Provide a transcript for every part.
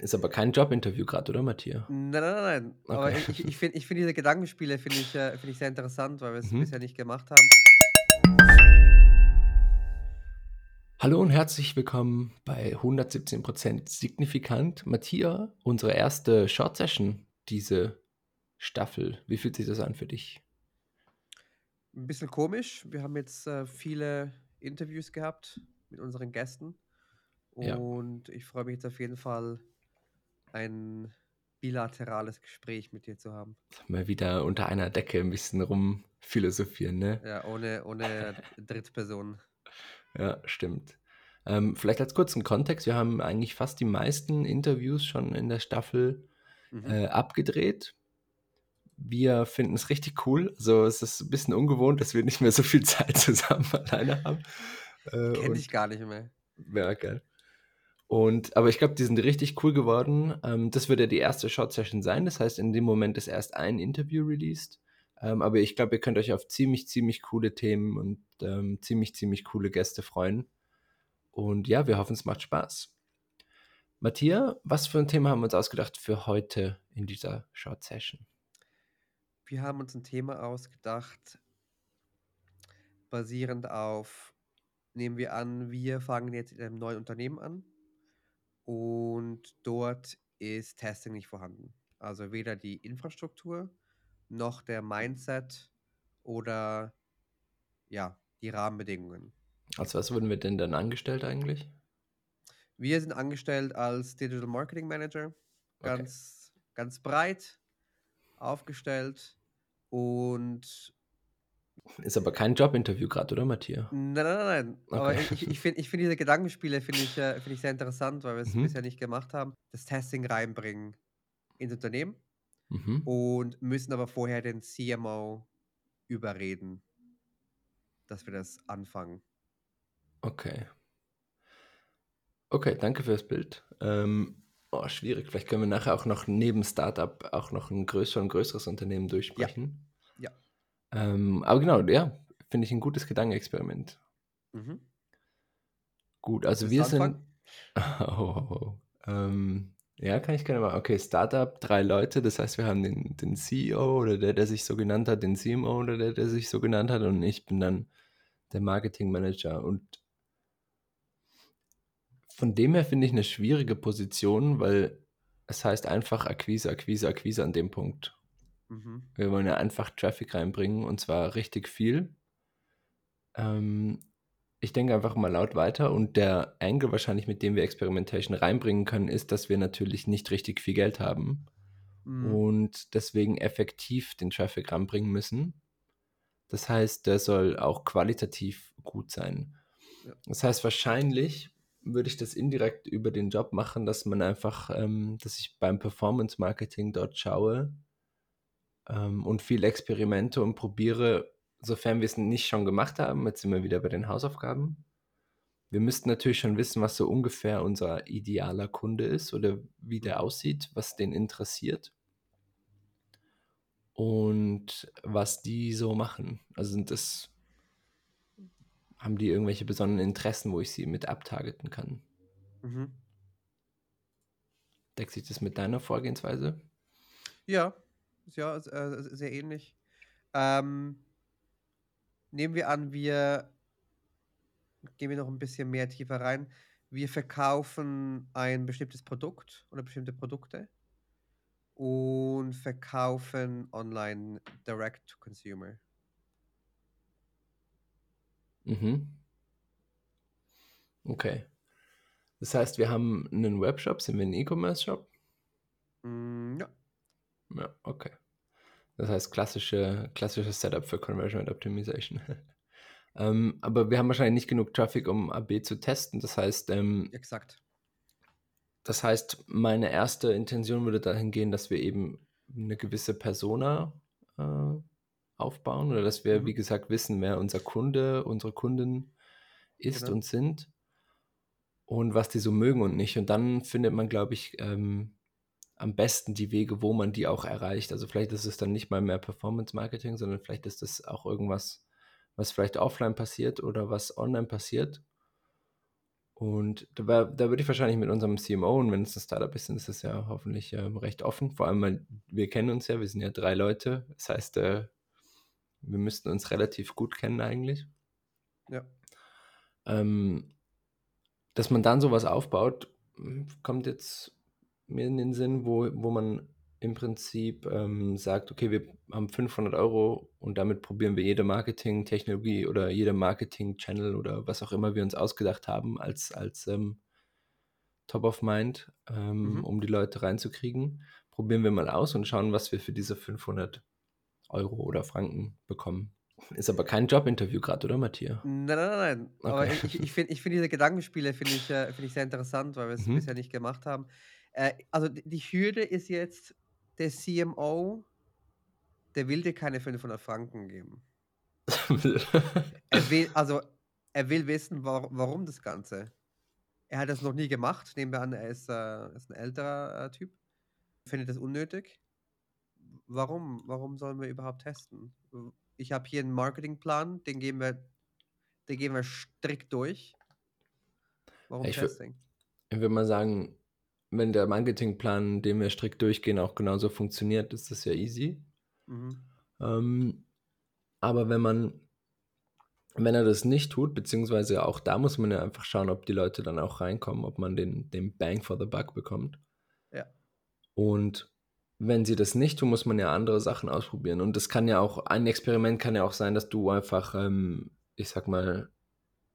Ist aber kein Jobinterview gerade, oder Matthias? Nein, nein, nein, nein. Aber Okay. ich ich finde ich finde diese Gedankenspiele finde ich äh, finde ich sehr interessant, weil wir's Mhm. bisher nicht gemacht haben. Hallo und herzlich willkommen bei 117% signifikant. Matthias, unsere erste Short Session diese Staffel. Wie fühlt sich das an für dich? 'N bisschen komisch. Wir haben jetzt, äh, viele Interviews gehabt mit unseren Gästen Ja. und ich freue mich jetzt auf jeden Fall, ein bilaterales Gespräch mit dir zu haben. Mal wieder unter einer Decke 'n bisschen rumphilosophieren, ne? Ja, ohne ohne Drittpersonen. Ja, stimmt. Ähm, vielleicht als kurzen Kontext, wir haben eigentlich fast die meisten Interviews schon in der Staffel, Mhm. äh, abgedreht. Wir finden's richtig cool. So, es ist 'n bisschen ungewohnt, dass wir nicht mehr so viel Zeit zusammen alleine haben. Äh, Kenne dich gar nicht mehr. Ja, geil. Und aber ich glaube, die sind richtig cool geworden. Ähm, das wird ja die erste Short Session sein. Das heißt, in dem Moment ist erst ein Interview released. Ähm, aber ich glaube, ihr könnt euch auf ziemlich, ziemlich coole Themen und, ähm, ziemlich, ziemlich coole Gäste freuen. Und ja, wir hoffen, es macht Spaß. Matthias, was für 'n Thema haben wir uns ausgedacht für heute in dieser Short Session? Wir haben uns 'n Thema ausgedacht basierend auf nehmen wir an, wir fangen jetzt in einem neuen Unternehmen an und dort ist Testing nicht vorhanden. Also, weder die Infrastruktur noch der Mindset oder ja, die Rahmenbedingungen. Als was wurden wir denn dann angestellt eigentlich? Wir sind angestellt als Digital Marketing Manager, Okay. ganz ganz breit aufgestellt und Ist aber kein Jobinterview gerade, oder Matthias? Nein, nein, nein, nein. Aber Okay. ich ich finde ich finde diese Gedankenspiele finde ich äh, finde ich sehr interessant, weil wir's Mhm. bisher nicht gemacht haben. Das Testing reinbringen ins Unternehmen Mhm. und müssen aber vorher den CMO überreden dass wir das anfangen. Okay. Okay, danke fürs Bild. Ähm, oh, schwierig. Vielleicht können wir nachher auch noch neben Start-up auch noch 'n größ schon 'n größeres Unternehmen Ja. durchsprechen. Ja. Ähm, aber genau, ja, finde ich 'n gutes Gedankenexperiment. Mhm. Gut, also wir sind anfangen? oh, oh, oh. Ähm, ja, kann ich gerne machen. Okay, Start-up, 3 Leute, das heißt, wir haben den den CEO oder der, der sich so genannt hat, den CMO oder der, der sich so genannt hat und ich bin dann der Marketingmanager und von dem her finde ich 'ne schwierige Position, weil es heißt einfach Akquise, Akquise, Akquise an dem Punkt. Mhm. Wir wollen ja einfach Traffic reinbringen und zwar richtig viel. Ähm, ich denke einfach mal laut weiter und der Angle wahrscheinlich, mit dem wir Experimentation reinbringen können, ist, dass wir natürlich nicht richtig viel Geld haben Mhm. und deswegen effektiv den Traffic ranbringen müssen. Das heißt, der soll auch qualitativ gut sein. Ja. Das heißt, wahrscheinlich würde ich das indirekt über den Job machen, dass man einfach ähm, dass ich beim Performance Marketing dort schaue ähm, und viel experimente und probiere, sofern wir's nicht schon gemacht haben jetzt sind wir wieder bei den Hausaufgaben. Wir müssten natürlich schon wissen, was so ungefähr unser idealer Kunde ist oder wie der aussieht, was den interessiert. Und was die so machen. Also, sind das haben die irgendwelche besonderen Interessen, wo ich sie mit abtargeten kann? Mhm. Deckt sich das mit deiner Vorgehensweise? Ja, ja, äh, sehr ähnlich. Ähm nehmen wir an, wir gehen wir noch 'n bisschen mehr tiefer rein. Wir verkaufen ein bestimmtes Produkt oder bestimmte Produkte und verkaufen online direct to consumer. Mhm. Okay. Das heißt, wir haben 'nen Webshop. Sind wir 'n E-Commerce-Shop? Hm, ja. Ja, okay. Das heißt, klassische klassisches Setup für Conversion und Optimization. Ähm, aber wir haben wahrscheinlich nicht genug Traffic, um AB zu testen. Das heißt, ähm Exakt. das heißt, meine erste Intention würde dahin gehen, dass wir eben 'ne gewisse Persona, äh, aufbauen oder dass wir, wie Mhm. gesagt, wissen, wer unser Kunde, unsere Kunden ist Genau. und sind und was die so mögen und nicht. Und dann findet man, glaube ich, ähm, am besten die Wege, wo man die auch erreicht. Also, vielleicht ist es dann nicht mal mehr Performance Marketing, sondern vielleicht ist das auch irgendwas, was vielleicht offline passiert oder was online passiert. Und da, da würde ich wahrscheinlich mit unserem CMO, und wenn es ein Startup ist, dann ist das ja hoffentlich ähm, recht offen. Vor allem, weil wir kennen uns ja, wir sind ja drei Leute. Das heißt, äh, wir müssten uns relativ gut kennen eigentlich. Ja. Ähm, dass man dann sowas aufbaut, kommt jetzt mir in den Sinn, wo, wo man im Prinzip ähm, sagt, okay, wir haben 500 Euro und damit probieren wir jede Marketing-Technologie oder jede Marketing-Channel oder was auch immer wir uns ausgedacht haben als, als ähm, Top of Mind, ähm, Mhm. um die Leute reinzukriegen, probieren wir mal aus und schauen, was wir für diese 500 Euro oder Franken bekommen. Ist aber kein Jobinterview gerade, oder Matthias? Nein, nein, nein, nein. Aber Okay. ich ich finde ich finde diese Gedankenspiele finde ich äh, finde ich sehr interessant, weil wir es Mhm. bisher nicht gemacht haben. Äh, also die Hürde ist jetzt, der CMO der will dir keine 500 Franken geben. Er will also, er will wissen, wa warum das Ganze. Er hat das noch nie gemacht. Nehmen wir an, er ist, äh ist 'n älterer, äh, Typ. Findet das unnötig. Warum warum sollen wir überhaupt testen? Ich habe hier 'n Marketingplan, den gehen wir den gehen wir strikt durch. Warum Ich Testing? ich würde mal sagen, wenn der Marketingplan, den wir strikt durchgehen, auch genauso funktioniert, ist das ja easy. Mhm. Ähm, aber wenn man wenn er das nicht tut, beziehungsweise auch da muss man ja einfach schauen, ob die Leute dann auch reinkommen, ob man den den Bang for the Buck bekommt. Ja. Und wenn sie das nicht tun, muss man ja andere Sachen ausprobieren. Und das kann ja auch ein Experiment kann ja auch sein, dass du einfach, ähm, ich sage mal,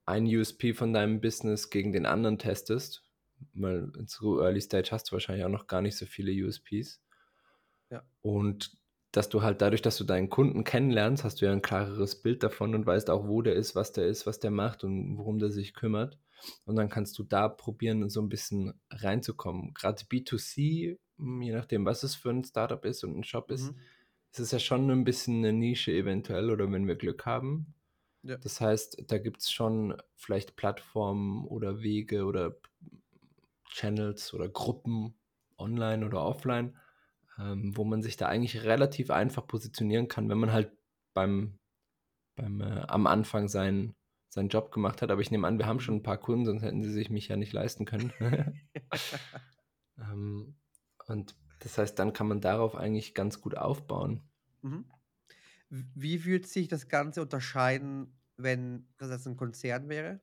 ein USP von deinem Business gegen den anderen testest, weil zu Early Stage hast du wahrscheinlich auch noch gar nicht so viele USPs. Ja. Und dass du halt dadurch, dass du deinen Kunden kennenlernst, hast du ja ein klareres Bild davon und weißt auch, wo der ist, was der ist, was der macht und worum der sich kümmert. Und dann kannst du da probieren, so ein bisschen reinzukommen. Gerade B2C, hm, je nachdem, was es für ein Startup ist und ein Shop ist, Mhm. ist es ja schon ein bisschen eine Nische eventuell oder wenn wir Glück haben. Ja. Das heißt, da gibt es schon vielleicht Plattformen oder Wege oder Channels oder Gruppen, online oder offline, ähm, wo man sich da eigentlich relativ einfach positionieren kann, wenn man halt beim, beim äh, am Anfang seinen, seinen Job gemacht hat. Aber ich nehme an, wir haben schon Mhm. ein paar Kunden, sonst hätten sie sich mich ja nicht leisten können. ähm, und das heißt, dann kann man darauf eigentlich ganz gut aufbauen. Mhm. Wie würde sich das Ganze unterscheiden, wenn das jetzt 'n Konzern wäre?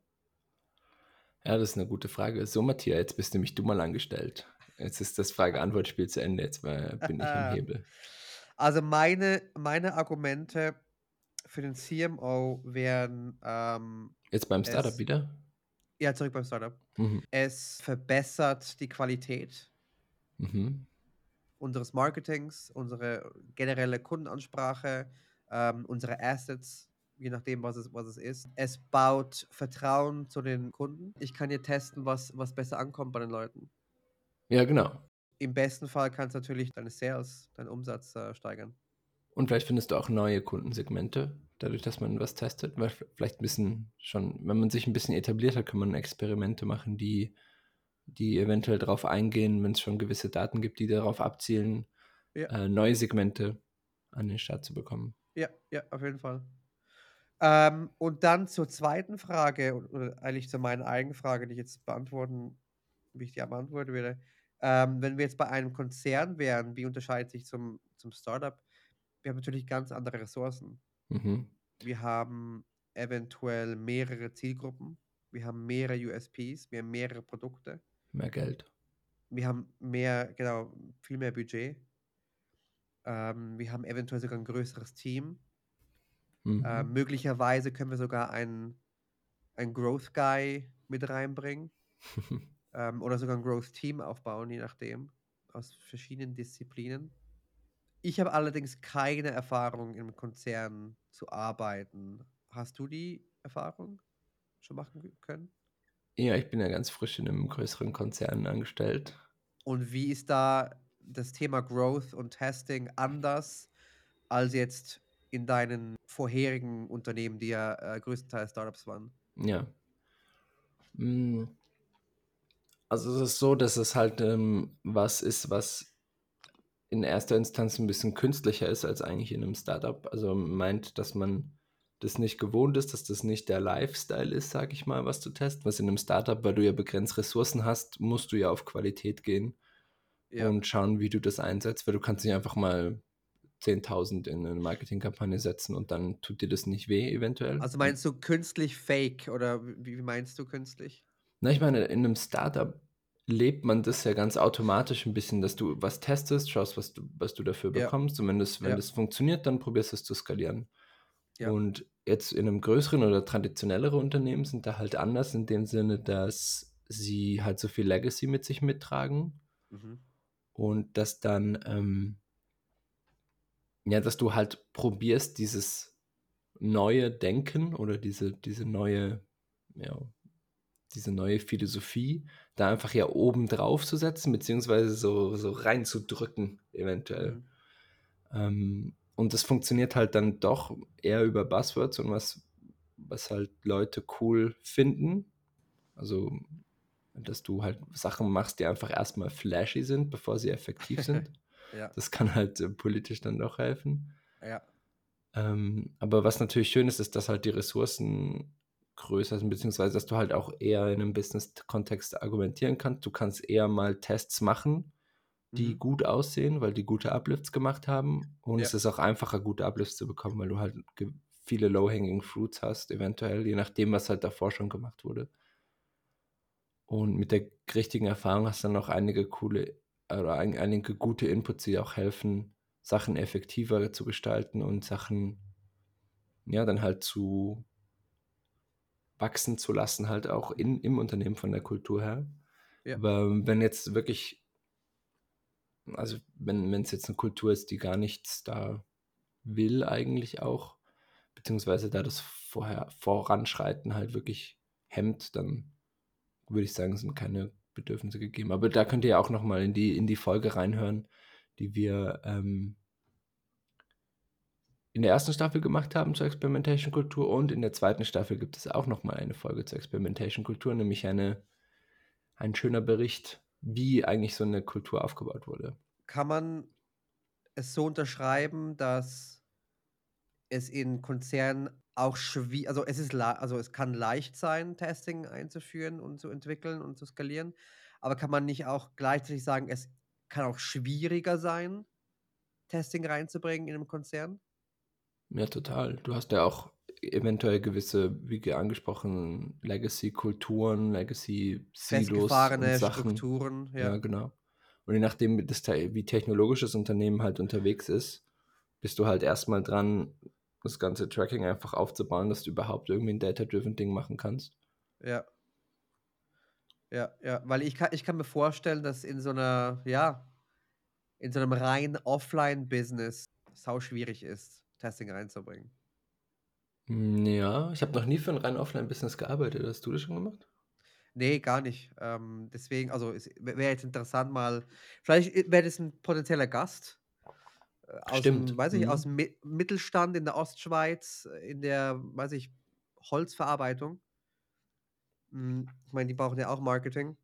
Ja, das ist eine gute Frage. So, Matthias, jetzt bist nämlich du mal angestellt. Jetzt ist das Frage-Antwort-Spiel zu Ende. Jetzt äh, bin ich am Hebel. Also, meine meine Argumente für den CMO wären, ähm, Jetzt beim Startup es wieder? ja, zurück beim Startup. Mhm. Es verbessert die Qualität Mhm. unseres Marketings, unsere generelle Kundenansprache, ähm, unsere Assets, je nachdem, was es was es ist. Es baut Vertrauen zu den Kunden. Ich kann hier testen, was was besser ankommt bei den Leuten. Ja, genau. Im besten Fall kannst du natürlich deine Sales, deinen Umsatz, äh, steigern. Und vielleicht findest du auch neue Kundensegmente, dadurch, dass man was testet. Weil vielleicht 'n bisschen schon wenn man sich ein bisschen etabliert hat, kann man Experimente machen, die die eventuell drauf eingehen, wenn es schon gewisse Daten gibt, die darauf abzielen, Ja. äh, neue Segmente an den Start zu bekommen. Ja, ja, auf jeden Fall. Ähm, und dann zur zweiten Frage oder eigentlich zu meiner eigenen Frage, die ich jetzt beantworten wie ich die beantworten würde. Ähm, wenn wir jetzt bei einem Konzern wären, wie unterscheidet sich zum zum Startup? Wir haben natürlich ganz andere Ressourcen. Mhm. Wir haben eventuell mehrere Zielgruppen. Wir haben mehrere USPs, wir haben mehrere Produkte. Mehr Geld. Wir haben mehr genau, viel mehr Budget. Ähm, wir haben eventuell sogar 'n größeres Team. Mhm. Ähm, möglicherweise können wir sogar einen einen Growth Guy mit reinbringen, ähm, oder sogar 'n Growth Team aufbauen, je nachdem, aus verschiedenen Disziplinen. Ich habe allerdings keine Erfahrung, im Konzern zu arbeiten. Hast du die Erfahrung schon machen können? Ja, ich bin ja ganz frisch in 'nem größeren Konzern angestellt. Und wie ist da das Thema Growth und Testing anders als jetzt in deinen vorherigen Unternehmen, die ja, äh, größtenteils Startups waren? Ja. Hm. Also, es ist so, dass es halt, ähm, was ist, was in erster Instanz 'n bisschen künstlicher ist als eigentlich in 'nem Startup. Also, meint, dass man das nicht gewohnt ist, dass das nicht der Lifestyle ist, sag ich mal, was du testest. Was in einem Startup, weil du ja begrenzt Ressourcen hast, musst du ja auf Qualität gehen Ja. und schauen, wie du das einsetzt, weil du kannst nicht einfach mal 10.000 in eine Marketingkampagne setzen und dann tut dir das nicht weh eventuell. Also meinst du künstlich fake oder wie, meinst du künstlich? Na, ich meine, in einem Startup lebt man das ja ganz automatisch ein bisschen, dass du was testest, schaust, was du, was du dafür Ja. bekommst und wenn das, wenn Ja. das funktioniert, dann probierst du es zu skalieren. Ja. Und jetzt in einem größeren oder traditionelleren Unternehmen sind da halt anders in dem Sinne, dass sie halt so viel Legacy mit sich mittragen Mhm. und dass dann, ähm, ja, dass du halt probierst, dieses neue Denken oder diese, diese neue, ja, diese neue Philosophie da einfach ja oben drauf zu setzen, beziehungsweise so, so reinzudrücken, eventuell. Mhm. Ähm, und das funktioniert halt dann doch eher über Buzzwords und was, was halt Leute cool finden. Also, dass du halt Sachen machst, die einfach erstmal flashy sind, bevor sie effektiv sind. Ja. Das kann halt äh, politisch dann doch helfen. Ja. Ähm, aber was natürlich schön ist, ist, dass halt die Ressourcen größer sind, beziehungsweise dass du halt auch eher in einem Business-Kontext argumentieren kannst. Du kannst eher mal Tests machen, die Mhm. gut aussehen, weil die gute Uplifts gemacht haben. Und Ja. es ist auch einfacher, gute Uplifts zu bekommen, weil du halt viele Low-Hanging Fruits hast, eventuell, je nachdem, was halt davor schon gemacht wurde. Und mit der richtigen Erfahrung hast du dann noch einige coole oder ein, einige gute Inputs, die auch helfen, Sachen effektiver zu gestalten und Sachen, ja, dann halt zu wachsen zu lassen, halt auch in, im Unternehmen von der Kultur her. Ja. Aber wenn jetzt wirklich, also wenn es jetzt eine Kultur ist, die gar nichts da will eigentlich auch, beziehungsweise da das vorher Voranschreiten halt wirklich hemmt, dann würde ich sagen, sind keine Bedürfnisse gegeben. Aber da könnt ihr ja auch nochmal in die, in die Folge reinhören, die wir ähm, in der ersten Staffel gemacht haben zur Experimentation Kultur und in der zweiten Staffel gibt es auch nochmal eine Folge zur Experimentation Kultur, nämlich eine, ein schöner Bericht, wie eigentlich so eine Kultur aufgebaut wurde. Kann man es so unterschreiben, dass es in Konzernen auch schwierig, also es ist, also es kann leicht sein, Testing einzuführen und zu entwickeln und zu skalieren, aber kann man nicht auch gleichzeitig sagen, es kann auch schwieriger sein, Testing reinzubringen in einem Konzern? Ja, total. Du hast ja auch eventuell gewisse, wie angesprochen, Legacy-Kulturen, Legacy-Silos und Sachen. Strukturen, Ja, ja. genau. Und je nachdem, wie das, wie technologisch das Unternehmen halt unterwegs ist, bist du halt erstmal dran, das ganze Tracking einfach aufzubauen, dass du überhaupt irgendwie ein Data-Driven Ding machen kannst. Ja. Ja, ja, weil ich kann, ich kann mir vorstellen, dass in so einer, ja, in so einem rein Offline-Business sau schwierig ist, Testing reinzubringen. Hm, Ja, ich habe noch nie für ein rein Offline-Business gearbeitet. Hast du das schon gemacht? Nee, gar nicht. Ähm, deswegen, also wäre jetzt interessant mal, vielleicht wäre das ein potenzieller Gast äh, aus Stimmt. dem, weiß ich, aus Mhm. dem Mi Mittelstand in der Ostschweiz, äh, in der, weiß ich, Holzverarbeitung. Hm, ich meine, die brauchen ja auch Marketing.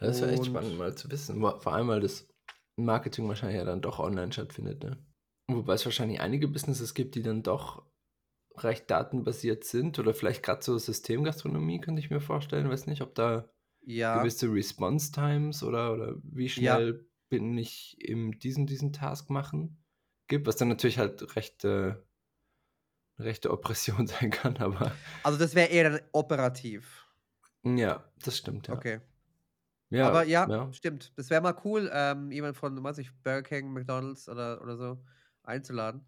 Das wäre echt Und- spannend mal zu wissen. Wa- Vor allem, weil das Marketing wahrscheinlich ja dann doch online stattfindet. Ne? Wobei es wahrscheinlich einige Businesses gibt, die dann doch recht datenbasiert sind oder vielleicht gerade so Systemgastronomie, könnte ich mir vorstellen. Weiß nicht, ob da Ja, gewisse Response Times oder, oder wie Ja. schnell bin ich im diesen, diesen Task machen gibt, was dann natürlich halt recht, eine rechte Oppression sein kann, aber also das wäre eher operativ. ja, das stimmt, ja. Okay. ja Aber ja, ja. stimmt. Das wäre mal cool, ähm, jemand von, weiß ich, Burger King, McDonalds oder, oder so einzuladen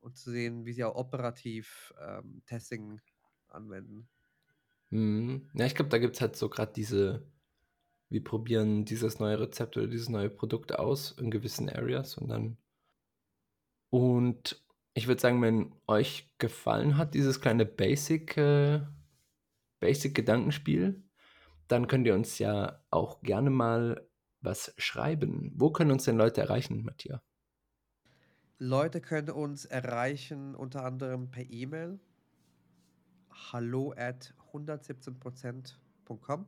und zu sehen, wie sie auch operativ ähm, Testing anwenden. Mhm. Ja, ich glaube, da gibt es halt so gerade diese, wir probieren dieses neue Rezept oder dieses neue Produkt aus in gewissen Areas und dann. Und ich würde sagen, wenn euch gefallen hat, dieses kleine Basic, äh, Basic Gedankenspiel, dann könnt ihr uns ja auch gerne mal was schreiben. Wo können uns denn Leute erreichen, Matthias? Leute können uns erreichen unter anderem per E-Mail hallo at 117%.com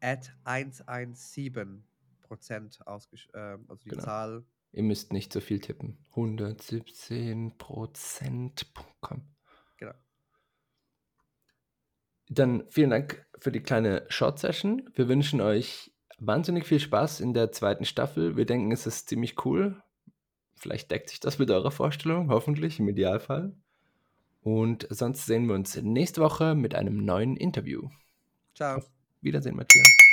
at 117% ausgesch äh, also die Genau. Zahl Ihr müsst nicht so viel tippen. 117%.com. Genau. Dann vielen Dank für die kleine Short-Session. Wir wünschen euch wahnsinnig viel Spaß in der zweiten Staffel. Wir denken, es ist ziemlich cool. Vielleicht deckt sich das mit eurer Vorstellung, hoffentlich im Idealfall. Und sonst sehen wir uns nächste Woche mit einem neuen Interview. Ciao. Auf Wiedersehen, Matthias.